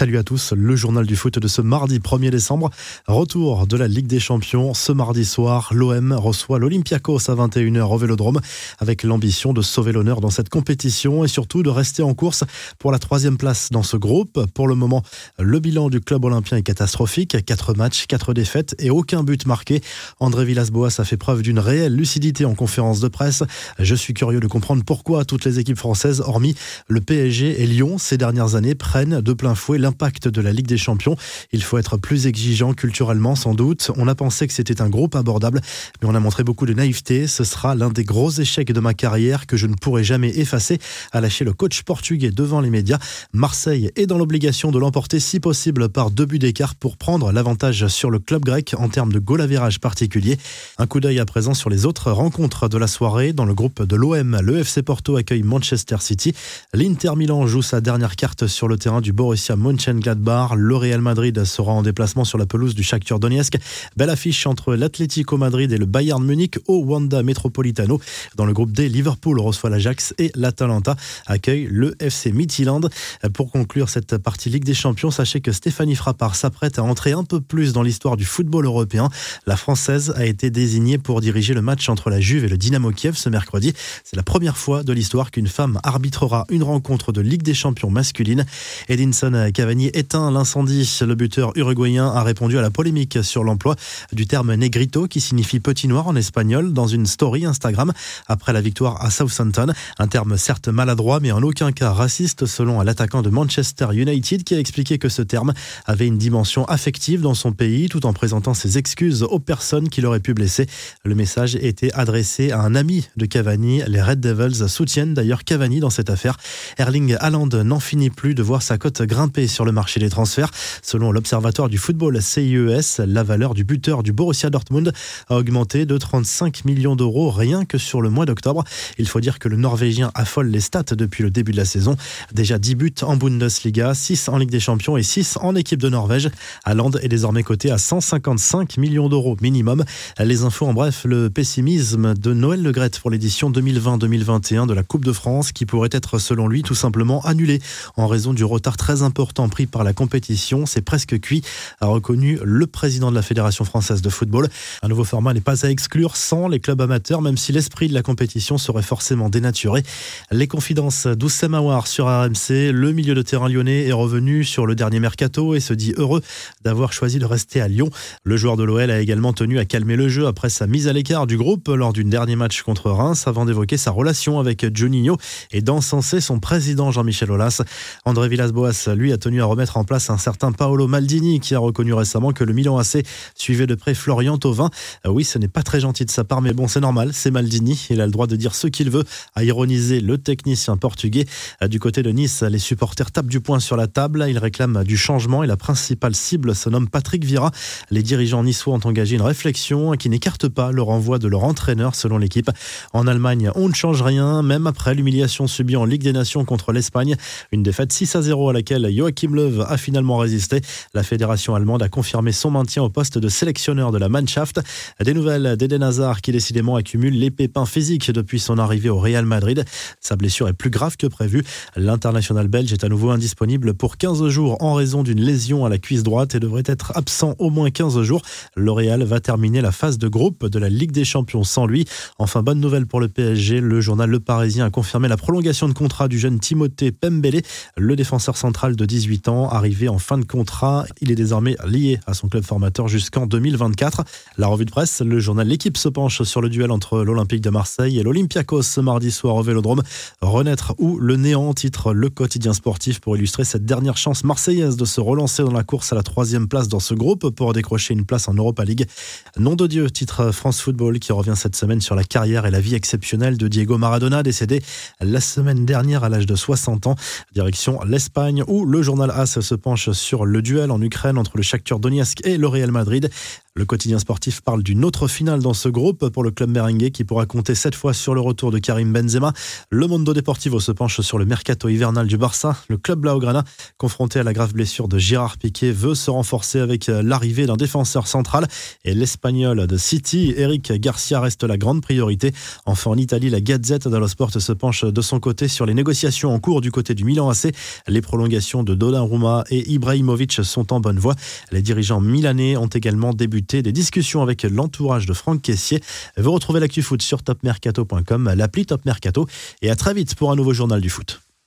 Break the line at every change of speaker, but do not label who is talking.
Salut à tous, le journal du foot de ce mardi 1er décembre. Retour de la Ligue des Champions. Ce mardi soir, l'OM reçoit l'Olympiakos à 21h au Vélodrome avec l'ambition de sauver l'honneur dans cette compétition et surtout de rester en course pour la troisième place dans ce groupe. Pour le moment, le bilan du club olympien est catastrophique. Quatre matchs, quatre défaites et aucun but marqué. André Villas-Boas a fait preuve d'une réelle lucidité en conférence de presse. Je suis curieux de comprendre pourquoi toutes les équipes françaises, hormis le PSG et Lyon, ces dernières années, prennent de plein fouet l'impact de la Ligue des Champions. Il faut être plus exigeant culturellement sans doute. On a pensé que c'était un groupe abordable, mais on a montré beaucoup de naïveté. Ce sera l'un des gros échecs de ma carrière que je ne pourrai jamais effacer, a lâché le coach portugais devant les médias. Marseille est dans l'obligation de l'emporter si possible par deux buts d'écart pour prendre l'avantage sur le club grec en termes de goal particulier. Un coup d'œil à présent sur les autres rencontres de la soirée. Dans le groupe de l'OM, le FC Porto accueille Manchester City. L'Inter Milan joue sa dernière carte sur le terrain du Borussia Mönchengladbach. Le Real Madrid sera en déplacement sur la pelouse du Shakhtar Donetsk. Belle affiche entre l'Atlético Madrid et le Bayern Munich au Wanda Metropolitano. Dans le groupe D, Liverpool reçoit l'Ajax et l'Atalanta accueille le FC Midtjylland. Pour conclure cette partie Ligue des Champions, sachez que Stéphanie Frappard s'apprête à entrer un peu plus dans l'histoire du football européen. La Française a été désignée pour diriger le match entre la Juve et le Dynamo Kiev ce mercredi. C'est la première fois de l'histoire qu'une femme arbitrera une rencontre de Ligue des Champions masculine. Edinson Cavani éteint l'incendie. Le buteur uruguayen a répondu à la polémique sur l'emploi du terme negrito qui signifie petit noir en espagnol dans une story Instagram après la victoire à Southampton. Un terme certes maladroit mais en aucun cas raciste selon l'attaquant de Manchester United qui a expliqué que ce terme avait une dimension affective dans son pays tout en présentant ses excuses aux personnes qui l'auraient pu blesser. Le message était adressé à un ami de Cavani. Les Red Devils soutiennent d'ailleurs Cavani dans cette affaire. Erling Haaland n'en finit plus de voir sa cote grimper sur le marché des transferts. Selon l'Observatoire du football CIES, la valeur du buteur du Borussia Dortmund a augmenté de 35 millions d'euros rien que sur le mois d'octobre. Il faut dire que le Norvégien affole les stats depuis le début de la saison. Déjà 10 buts en Bundesliga, 6 en Ligue des Champions et 6 en équipe de Norvège. Haaland est désormais coté à 155 millions d'euros minimum. Les infos en bref, le pessimisme de Noël Legrette pour l'édition 2020-2021 de la Coupe de France qui pourrait être selon lui tout simplement annulée en raison du retard très important pris par la compétition. C'est presque cuit, a reconnu le président de la Fédération française de football. Un nouveau format n'est pas à exclure sans les clubs amateurs, même si l'esprit de la compétition serait forcément dénaturé. Les confidences d'Oussem Aouar sur RMC, le milieu de terrain lyonnais est revenu sur le dernier mercato et se dit heureux d'avoir choisi de rester à Lyon. Le joueur de l'OL a également tenu à calmer le jeu après sa mise à l'écart du groupe lors d'une dernier match contre Reims avant d'évoquer sa relation avec Juninho et d'encenser son président Jean-Michel Aulas. André Villas-Boas, lui, a tenu à remettre en place un certain Paolo Maldini qui a reconnu récemment que le Milan AC suivait de près Florian Thauvin. Euh, oui, ce n'est pas très gentil de sa part, mais bon, c'est normal, c'est Maldini. Il a le droit de dire ce qu'il veut, a ironisé le technicien portugais. Euh, du côté de Nice, les supporters tapent du poing sur la table. Ils réclament du changement et la principale cible se nomme Patrick Vira. Les dirigeants niçois ont engagé une réflexion qui n'écarte pas le renvoi de leur entraîneur selon l'équipe. En Allemagne, on ne change rien, même après l'humiliation subie en Ligue des Nations contre l'Espagne. Une défaite 6 à 0 à laquelle Joachim Löw a finalement résisté. La fédération allemande a confirmé son maintien au poste de sélectionneur de la Mannschaft. Des nouvelles d'Eden Hazard qui décidément accumule les pépins physiques depuis son arrivée au Real Madrid. Sa blessure est plus grave que prévu. L'international belge est à nouveau indisponible pour 15 jours en raison d'une lésion à la cuisse droite et devrait être absent au moins 15 jours. Le Real va terminer la phase de groupe de la Ligue des Champions sans lui. Enfin, bonne nouvelle pour le PSG. Le journal Le Parisien a confirmé la prolongation de contrat du jeune Timothée Pembele, le défenseur central de 18 ans, arrivé en fin de contrat. Il est désormais lié à son club formateur jusqu'en 2024. La revue de presse, le journal L'équipe se penche sur le duel entre l'Olympique de Marseille et l'Olympiakos ce mardi soir au Vélodrome. Renaître ou le néant, titre le quotidien sportif pour illustrer cette dernière chance marseillaise de se relancer dans la course à la troisième place dans ce groupe pour décrocher une place en Europa League. Nom de Dieu, titre France Football qui revient cette semaine sur la carrière et la vie exceptionnelle de Diego Maradona, décédé la semaine dernière à l'âge de 60 ans. Direction l'Espagne où le journal AS se penche sur le duel en Ukraine entre le Shakhtar Donetsk et le Real Madrid. Le quotidien sportif parle d'une autre finale dans ce groupe pour le club merengue qui pourra compter cette fois sur le retour de Karim Benzema. Le Mondo Deportivo se penche sur le mercato hivernal du Barça. Le club Blaugrana, confronté à la grave blessure de Gérard Piqué, veut se renforcer avec l'arrivée d'un défenseur central et l'Espagnol de City, Eric Garcia, reste la grande priorité. Enfin, en Italie, la Gazette dello Sport se penche de son côté sur les négociations en cours du côté du Milan AC. Les prolongations de Donnarumma et Ibrahimovic sont en bonne voie. Les dirigeants milanais ont également débuté des discussions avec l'entourage de Franck Caissier. Vous retrouvez l'actu foot sur topmercato.com, l'appli Top Mercato et à très vite pour un nouveau journal du foot.